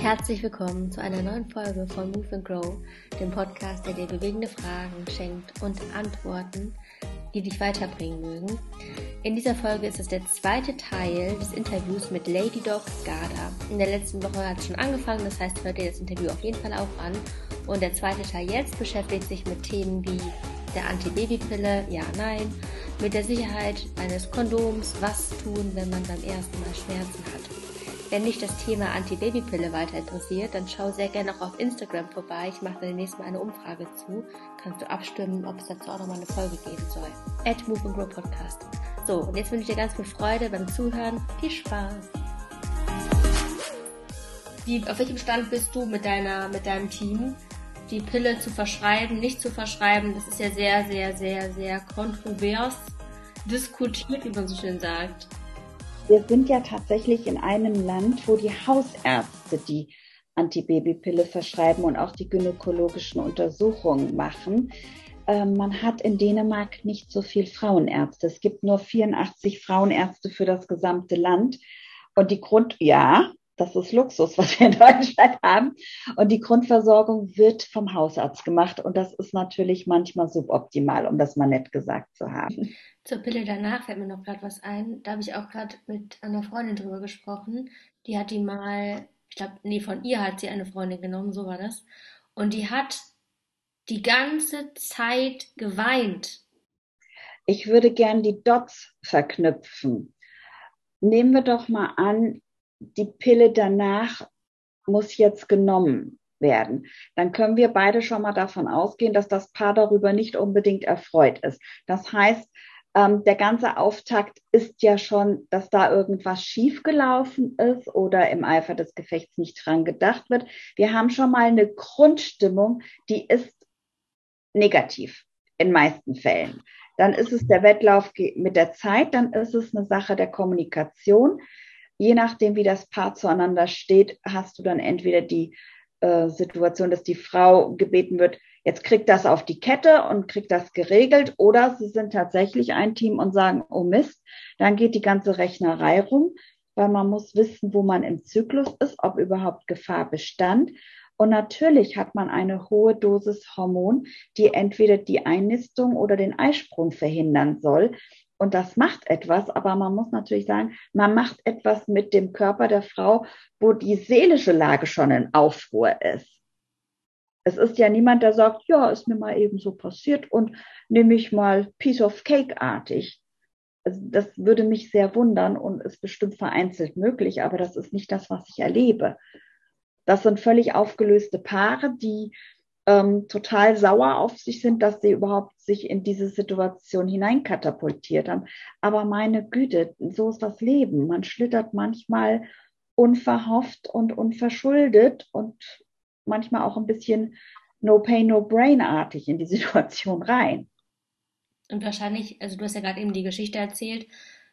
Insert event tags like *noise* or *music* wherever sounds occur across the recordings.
Herzlich willkommen zu einer neuen Folge von Move and Grow, dem Podcast, der dir bewegende Fragen schenkt und Antworten, die dich weiterbringen mögen. In dieser Folge ist es der zweite Teil des Interviews mit Lady Dog Garda. In der letzten Woche hat es schon angefangen, das heißt, hört ihr das Interview auf jeden Fall auch an. Und der zweite Teil jetzt beschäftigt sich mit Themen wie der Antibabypille, ja, nein, mit der Sicherheit eines Kondoms, was tun, wenn man beim ersten Mal Schmerzen hat. Wenn dich das Thema Antibabypille weiter interessiert, dann schau sehr gerne auch auf Instagram vorbei. Ich mache dann demnächst mal eine Umfrage zu. Kannst du abstimmen, ob es dazu auch nochmal eine Folge geben soll. At Move and Grow Podcast. So, und jetzt wünsche ich dir ganz viel Freude beim Zuhören. Viel Spaß! Wie, auf welchem Stand bist du mit deiner, mit deinem Team? Die Pille zu verschreiben, nicht zu verschreiben, das ist ja sehr, sehr, sehr, sehr kontrovers diskutiert, wie man so schön sagt. Wir sind ja tatsächlich in einem Land, wo die Hausärzte die Antibabypille verschreiben und auch die gynäkologischen Untersuchungen machen. Ähm, man hat in Dänemark nicht so viel Frauenärzte. Es gibt nur 84 Frauenärzte für das gesamte Land. Und die Grund, ja, das ist Luxus, *laughs* was wir in Deutschland haben. Und die Grundversorgung wird vom Hausarzt gemacht. Und das ist natürlich manchmal suboptimal, um das mal nett gesagt zu haben. Zur Pille danach fällt mir noch gerade was ein. Da habe ich auch gerade mit einer Freundin drüber gesprochen. Die hat die mal, ich glaube, nee, von ihr hat sie eine Freundin genommen, so war das. Und die hat die ganze Zeit geweint. Ich würde gern die Dots verknüpfen. Nehmen wir doch mal an, die Pille danach muss jetzt genommen werden. Dann können wir beide schon mal davon ausgehen, dass das Paar darüber nicht unbedingt erfreut ist. Das heißt, ähm, der ganze Auftakt ist ja schon, dass da irgendwas schiefgelaufen ist oder im Eifer des Gefechts nicht dran gedacht wird. Wir haben schon mal eine Grundstimmung, die ist negativ in meisten Fällen. Dann ist es der Wettlauf mit der Zeit, dann ist es eine Sache der Kommunikation. Je nachdem, wie das Paar zueinander steht, hast du dann entweder die äh, Situation, dass die Frau gebeten wird, jetzt kriegt das auf die Kette und kriegt das geregelt oder sie sind tatsächlich ein Team und sagen, oh Mist, dann geht die ganze Rechnerei rum, weil man muss wissen, wo man im Zyklus ist, ob überhaupt Gefahr bestand. Und natürlich hat man eine hohe Dosis Hormon, die entweder die Einnistung oder den Eisprung verhindern soll. Und das macht etwas, aber man muss natürlich sagen, man macht etwas mit dem Körper der Frau, wo die seelische Lage schon in Aufruhr ist. Es ist ja niemand, der sagt, ja, ist mir mal eben so passiert und nehme ich mal Piece of Cake artig. Also das würde mich sehr wundern und ist bestimmt vereinzelt möglich, aber das ist nicht das, was ich erlebe. Das sind völlig aufgelöste Paare, die ähm, total sauer auf sich sind, dass sie überhaupt sich in diese Situation hineinkatapultiert haben. Aber meine Güte, so ist das Leben. Man schlittert manchmal unverhofft und unverschuldet und manchmal auch ein bisschen No Pain, No Brain-artig in die *laughs* Situation rein. Und wahrscheinlich, also du hast ja gerade eben die Geschichte erzählt,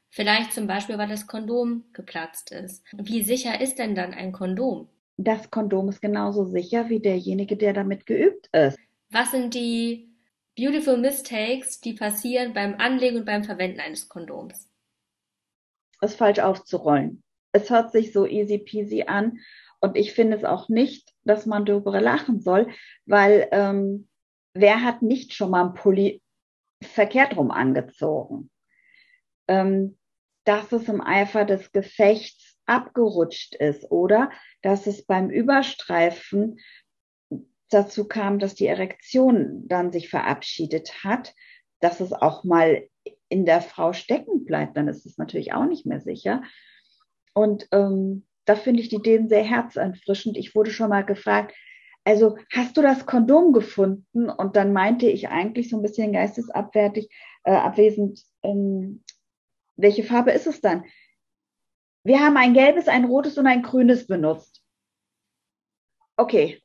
vielleicht zum Beispiel, weil das Kondom geplatzt ist. Wie sicher ist denn dann ein Kondom? Das Kondom ist genauso sicher wie derjenige, der damit geübt ist. Was sind die beautiful mistakes, die passieren beim Anlegen und beim Verwenden eines Kondoms? Es falsch aufzurollen. Es hört sich so easy peasy an und ich finde es auch nicht dass man darüber lachen soll, weil ähm, wer hat nicht schon mal ein Pulli verkehrt rum angezogen? Ähm, dass es im Eifer des Gefechts abgerutscht ist oder dass es beim Überstreifen dazu kam, dass die Erektion dann sich verabschiedet hat, dass es auch mal in der Frau stecken bleibt, dann ist es natürlich auch nicht mehr sicher. Und ähm, da finde ich die Ideen sehr herzerfrischend. Ich wurde schon mal gefragt, also hast du das Kondom gefunden? Und dann meinte ich eigentlich so ein bisschen geistesabwärtig, äh, abwesend, ähm, welche Farbe ist es dann? Wir haben ein gelbes, ein rotes und ein grünes benutzt. Okay,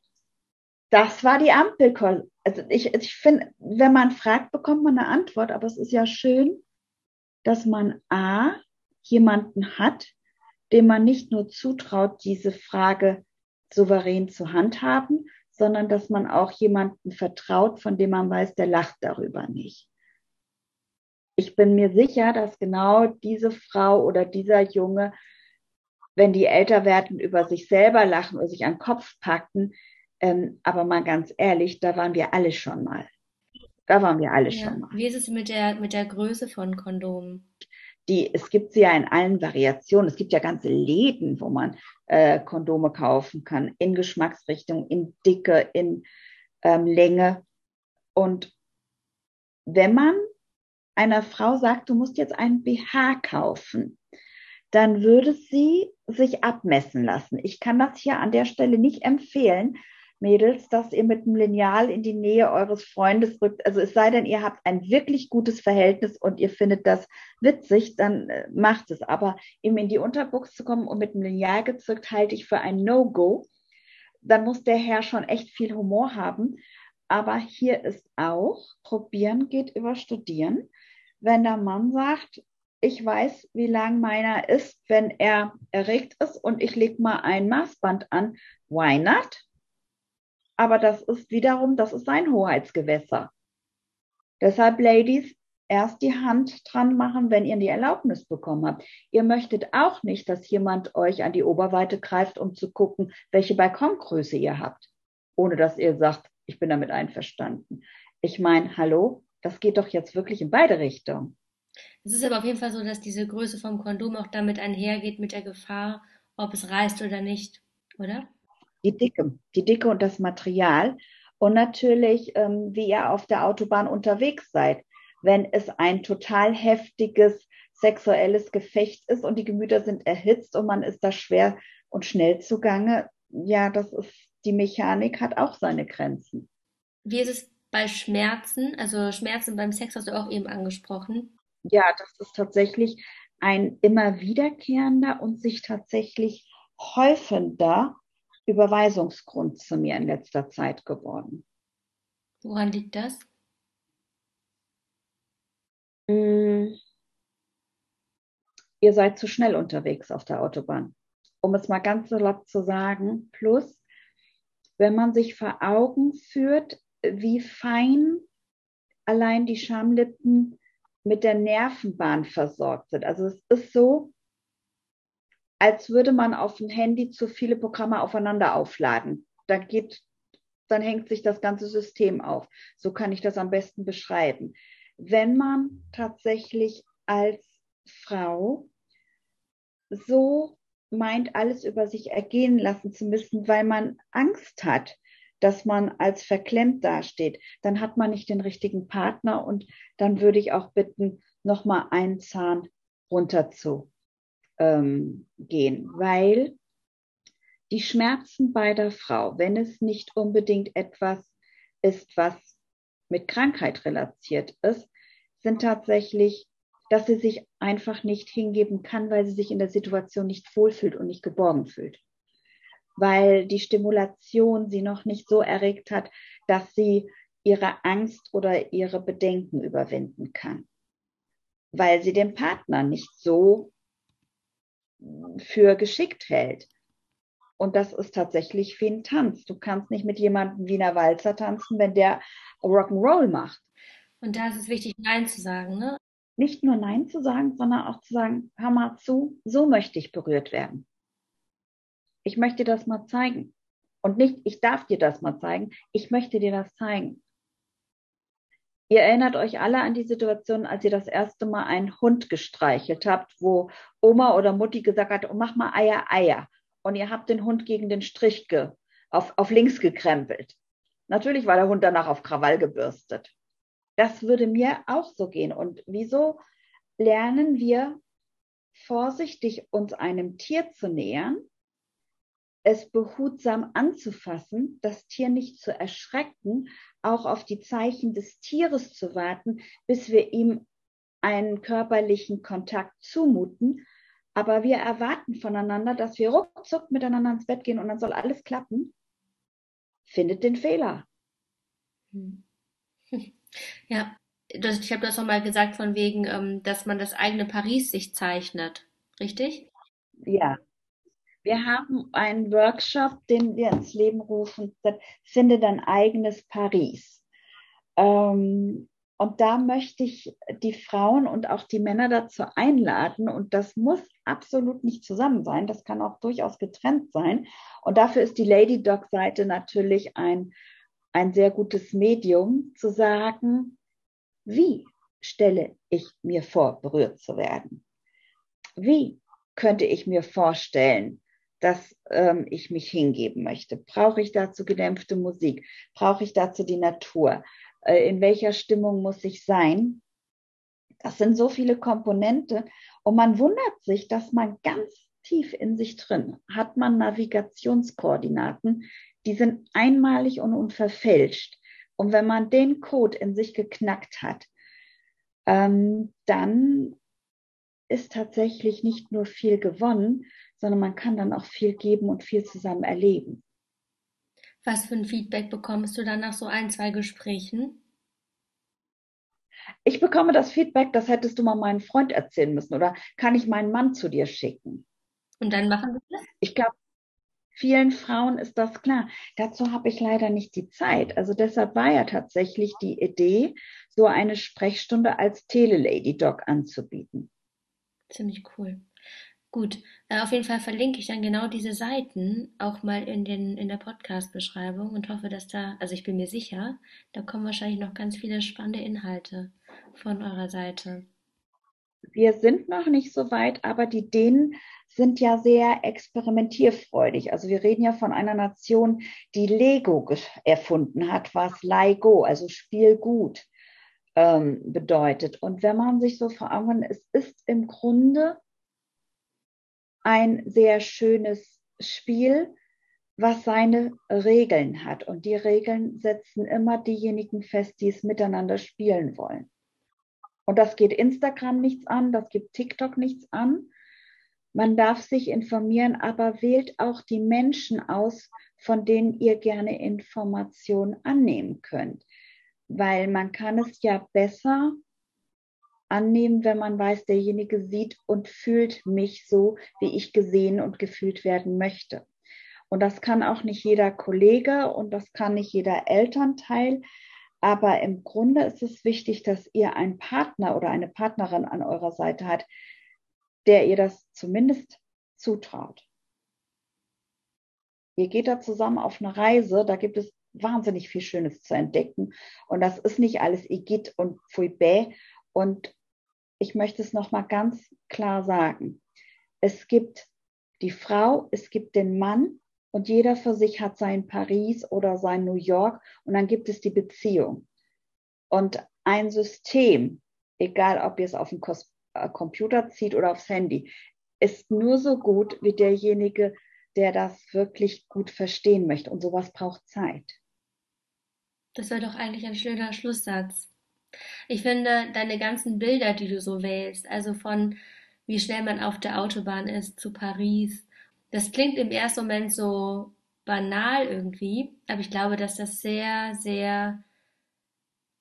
das war die Ampel. Also ich, ich finde, wenn man fragt, bekommt man eine Antwort, aber es ist ja schön, dass man A, jemanden hat, dem man nicht nur zutraut, diese Frage souverän zu handhaben, sondern dass man auch jemanden vertraut, von dem man weiß, der lacht darüber nicht. ich bin mir sicher, dass genau diese Frau oder dieser Junge, wenn die älter werden, über sich selber lachen oder sich an den Kopf packen. Ähm, aber mal ganz ehrlich, da waren wir alle schon mal. Da waren wir alle ja. schon mal. Wie ist es mit der, mit der Größe von Kondomen? Die, es gibt sie ja in allen Variationen. Es gibt ja ganze Läden, wo man äh, Kondome kaufen kann, in Geschmacksrichtung, in Dicke, in ähm, Länge. Und wenn man einer Frau sagt, du musst jetzt einen BH kaufen, dann würde sie sich abmessen lassen. Ich kann das hier an der Stelle nicht empfehlen, Mädels, dass ihr mit dem Lineal in die Nähe eures Freundes rückt. Also es sei denn, ihr habt ein wirklich gutes Verhältnis und ihr findet das witzig, dann äh, macht es. Aber ihm in die Unterbuchs zu kommen und mit dem Lineal gezückt, halte ich für ein No-Go. Dann muss der Herr schon echt viel Humor haben. Aber hier ist auch, probieren geht über studieren. Wenn der Mann sagt, ich weiß, wie lang meiner ist, wenn er erregt ist und ich lege mal ein Maßband an, why not? Aber das ist wiederum, das ist sein Hoheitsgewässer. Deshalb, Ladies, erst die Hand dran machen, wenn ihr die Erlaubnis bekommen habt. Ihr möchtet auch nicht, dass jemand euch an die Oberweite greift, um zu gucken, welche Balkongröße ihr habt, ohne dass ihr sagt, ich bin damit einverstanden. Ich meine, hallo, das geht doch jetzt wirklich in beide Richtungen. Es ist aber auf jeden Fall so, dass diese Größe vom Kondom auch damit einhergeht mit der Gefahr, ob es reißt oder nicht, oder? Die Dicke, die Dicke und das Material. Und natürlich, ähm, wie ihr auf der Autobahn unterwegs seid. Wenn es ein total heftiges sexuelles Gefecht ist und die Gemüter sind erhitzt und man ist da schwer und schnell zugange, ja, das ist die Mechanik hat auch seine Grenzen. Wie ist es bei Schmerzen? Also Schmerzen beim Sex hast du auch eben angesprochen. Ja, das ist tatsächlich ein immer wiederkehrender und sich tatsächlich häufender Überweisungsgrund zu mir in letzter Zeit geworden. Woran liegt das? Hm. Ihr seid zu schnell unterwegs auf der Autobahn. Um es mal ganz salopp zu sagen. Plus, wenn man sich vor Augen führt, wie fein allein die Schamlippen mit der Nervenbahn versorgt sind. Also es ist so, als würde man auf dem Handy zu viele Programme aufeinander aufladen. Da geht, dann hängt sich das ganze System auf. So kann ich das am besten beschreiben. Wenn man tatsächlich als Frau so meint, alles über sich ergehen lassen zu müssen, weil man Angst hat, dass man als verklemmt dasteht, dann hat man nicht den richtigen Partner und dann würde ich auch bitten, nochmal einen Zahn runter zu ähm, gehen, weil die Schmerzen bei der Frau, wenn es nicht unbedingt etwas ist, was mit Krankheit relatiert ist, sind tatsächlich dass sie sich einfach nicht hingeben kann, weil sie sich in der Situation nicht wohlfühlt und nicht geborgen fühlt. Weil die Stimulation sie noch nicht so erregt hat, dass sie ihre Angst oder ihre Bedenken überwinden kann. Weil sie den Partner nicht so für geschickt hält. Und das ist tatsächlich wie ein Tanz. Du kannst nicht mit jemandem Wiener Walzer tanzen, wenn der Rock'n'Roll macht. Und da ist es wichtig, Nein zu sagen, ne? nicht nur Nein zu sagen, sondern auch zu sagen, hör mal zu, so möchte ich berührt werden. Ich möchte dir das mal zeigen. Und nicht, ich darf dir das mal zeigen, ich möchte dir das zeigen. Ihr erinnert euch alle an die Situation, als ihr das erste Mal einen Hund gestreichelt habt, wo Oma oder Mutti gesagt hat, oh, mach mal Eier, Eier. Und ihr habt den Hund gegen den Strich ge, auf, auf links gekrempelt. Natürlich war der Hund danach auf Krawall gebürstet. Das würde mir auch so gehen. Und wieso lernen wir vorsichtig uns einem Tier zu nähern, es behutsam anzufassen, das Tier nicht zu erschrecken, auch auf die Zeichen des Tieres zu warten, bis wir ihm einen körperlichen Kontakt zumuten. Aber wir erwarten voneinander, dass wir ruckzuck miteinander ins Bett gehen und dann soll alles klappen. Findet den Fehler. Hm. *laughs* Ja, das, ich habe das auch mal gesagt von wegen, ähm, dass man das eigene Paris sich zeichnet. Richtig? Ja. Wir haben einen Workshop, den wir ins Leben rufen, finde dein eigenes Paris. Ähm, und da möchte ich die Frauen und auch die Männer dazu einladen. Und das muss absolut nicht zusammen sein. Das kann auch durchaus getrennt sein. Und dafür ist die Lady Dog Seite natürlich ein, ein sehr gutes Medium zu sagen, wie stelle ich mir vor, berührt zu werden? Wie könnte ich mir vorstellen, dass ähm, ich mich hingeben möchte? Brauche ich dazu gedämpfte Musik? Brauche ich dazu die Natur? Äh, in welcher Stimmung muss ich sein? Das sind so viele Komponente und man wundert sich, dass man ganz tief in sich drin hat man Navigationskoordinaten, die sind einmalig und unverfälscht. Und wenn man den Code in sich geknackt hat, ähm, dann ist tatsächlich nicht nur viel gewonnen, sondern man kann dann auch viel geben und viel zusammen erleben. Was für ein Feedback bekommst du dann nach so ein, zwei Gesprächen? Ich bekomme das Feedback, das hättest du mal meinem Freund erzählen müssen oder kann ich meinen Mann zu dir schicken? Und dann machen wir das? Ich glaube, vielen Frauen ist das klar. Dazu habe ich leider nicht die Zeit. Also deshalb war ja tatsächlich die Idee, so eine Sprechstunde als Tele-Lady-Doc anzubieten. Ziemlich cool. Gut, äh, auf jeden Fall verlinke ich dann genau diese Seiten auch mal in den in der Podcast-Beschreibung und hoffe, dass da, also ich bin mir sicher, da kommen wahrscheinlich noch ganz viele spannende Inhalte von eurer Seite. Wir sind noch nicht so weit, aber die Dänen sind ja sehr experimentierfreudig. Also wir reden ja von einer Nation, die Lego erfunden hat, was Lego, also Spielgut ähm, bedeutet. Und wenn man sich so vor Augen, es ist im Grunde ein sehr schönes Spiel, was seine Regeln hat. Und die Regeln setzen immer diejenigen fest, die es miteinander spielen wollen. Und das geht Instagram nichts an, das gibt TikTok nichts an. Man darf sich informieren, aber wählt auch die Menschen aus, von denen ihr gerne Informationen annehmen könnt. Weil man kann es ja besser annehmen, wenn man weiß, derjenige sieht und fühlt mich so, wie ich gesehen und gefühlt werden möchte. Und das kann auch nicht jeder Kollege und das kann nicht jeder Elternteil. Aber im Grunde ist es wichtig, dass ihr einen Partner oder eine Partnerin an eurer Seite habt, der ihr das zumindest zutraut. Ihr geht da zusammen auf eine Reise, da gibt es wahnsinnig viel Schönes zu entdecken. Und das ist nicht alles Igitt und Fouibé und ich möchte es nochmal ganz klar sagen. Es gibt die Frau, es gibt den Mann und jeder für sich hat sein Paris oder sein New York und dann gibt es die Beziehung. Und ein System, egal ob ihr es auf den äh, Computer zieht oder aufs Handy, ist nur so gut wie derjenige, der das wirklich gut verstehen möchte. Und sowas braucht Zeit. Das wäre doch eigentlich ein schöner Schlusssatz. Ich finde deine ganzen Bilder, die du so wählst, also von wie schnell man auf der Autobahn ist zu Paris, das klingt im ersten Moment so banal irgendwie, aber ich glaube, dass das sehr, sehr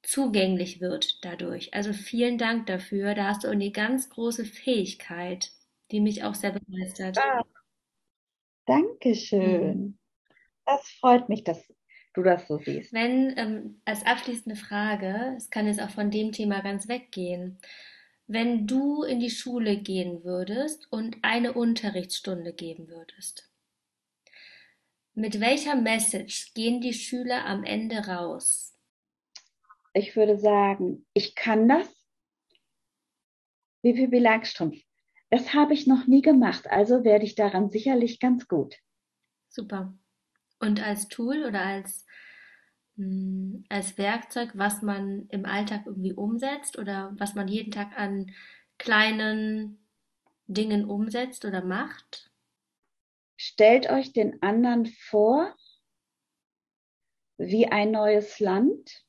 zugänglich wird dadurch. Also vielen Dank dafür. Da hast du eine ganz große Fähigkeit, die mich auch sehr begeistert. Ja. Dankeschön. Mhm. Das freut mich, dass du das so siehst. Wenn, ähm, als abschließende Frage, es kann jetzt auch von dem Thema ganz weggehen, wenn du in die Schule gehen würdest und eine Unterrichtsstunde geben würdest, mit welcher Message gehen die Schüler am Ende raus? Ich würde sagen, ich kann das. Wie Pippi Langstrumpf. Das habe ich noch nie gemacht, also werde ich daran sicherlich ganz gut. Super. Und als Tool oder als, mh, hm, als Werkzeug, was man im Alltag irgendwie umsetzt oder was man jeden Tag an kleinen Dingen umsetzt oder macht? Stellt euch den anderen vor wie ein neues Land,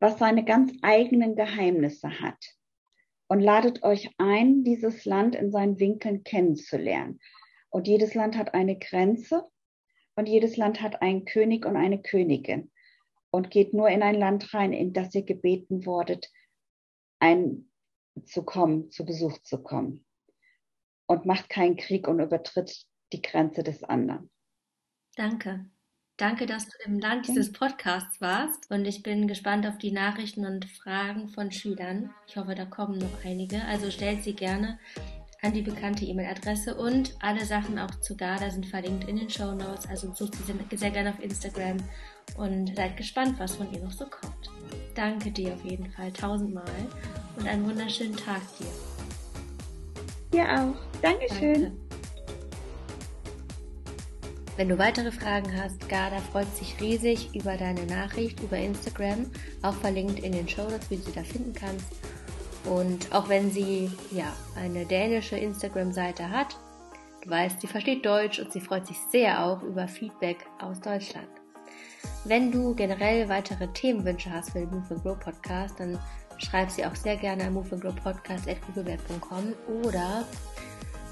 was seine ganz eigenen Geheimnisse hat. Und ladet euch ein, dieses Land in seinen Winkeln kennenzulernen. Und jedes Land hat eine Grenze und jedes Land hat einen König und eine Königin und geht nur in ein Land rein, in das ihr gebeten wurdet, ein, zu kommen, zu Besuch zu kommen. Und macht keinen Krieg und übertritt die Grenze des anderen. Danke. Danke, dass du im Land dieses Podcasts warst und ich bin gespannt auf die Nachrichten und Fragen von Schülern. Ich hoffe, da kommen noch einige. Also stellt sie gerne an die bekannte E-Mail-Adresse und alle Sachen auch zu Garda sind verlinkt in den Show Notes. Also sucht sie sehr gerne auf Instagram und seid gespannt, was von ihr noch so kommt. Danke dir auf jeden Fall tausendmal und einen wunderschönen Tag dir. Dir auch. Dankeschön. Danke. Wenn du weitere Fragen hast, Garda freut sich riesig über deine Nachricht über Instagram, auch verlinkt in den Show Notes, wie du sie da finden kannst. Und auch wenn sie ja eine dänische Instagram-Seite hat, du weißt, sie versteht Deutsch und sie freut sich sehr auch über Feedback aus Deutschland. Wenn du generell weitere Themenwünsche hast für den Move and Grow Podcast, dann schreib sie auch sehr gerne an moveandgrowpodcast.googleweb.com oder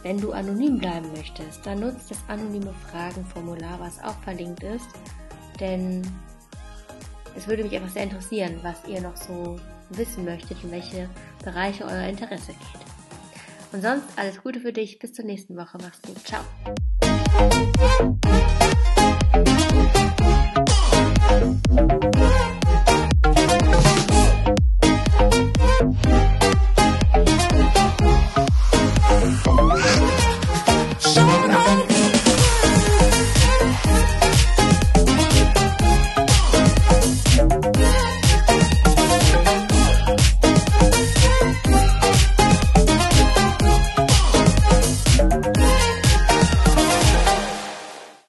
wenn du anonym bleiben möchtest, dann nutzt das anonyme Fragenformular, was auch verlinkt ist, denn es würde mich einfach sehr interessieren, was ihr noch so wissen möchtet, in welche Bereiche euer Interesse geht. Und sonst alles Gute für dich. Bis zur nächsten Woche. Mach's gut. Ciao.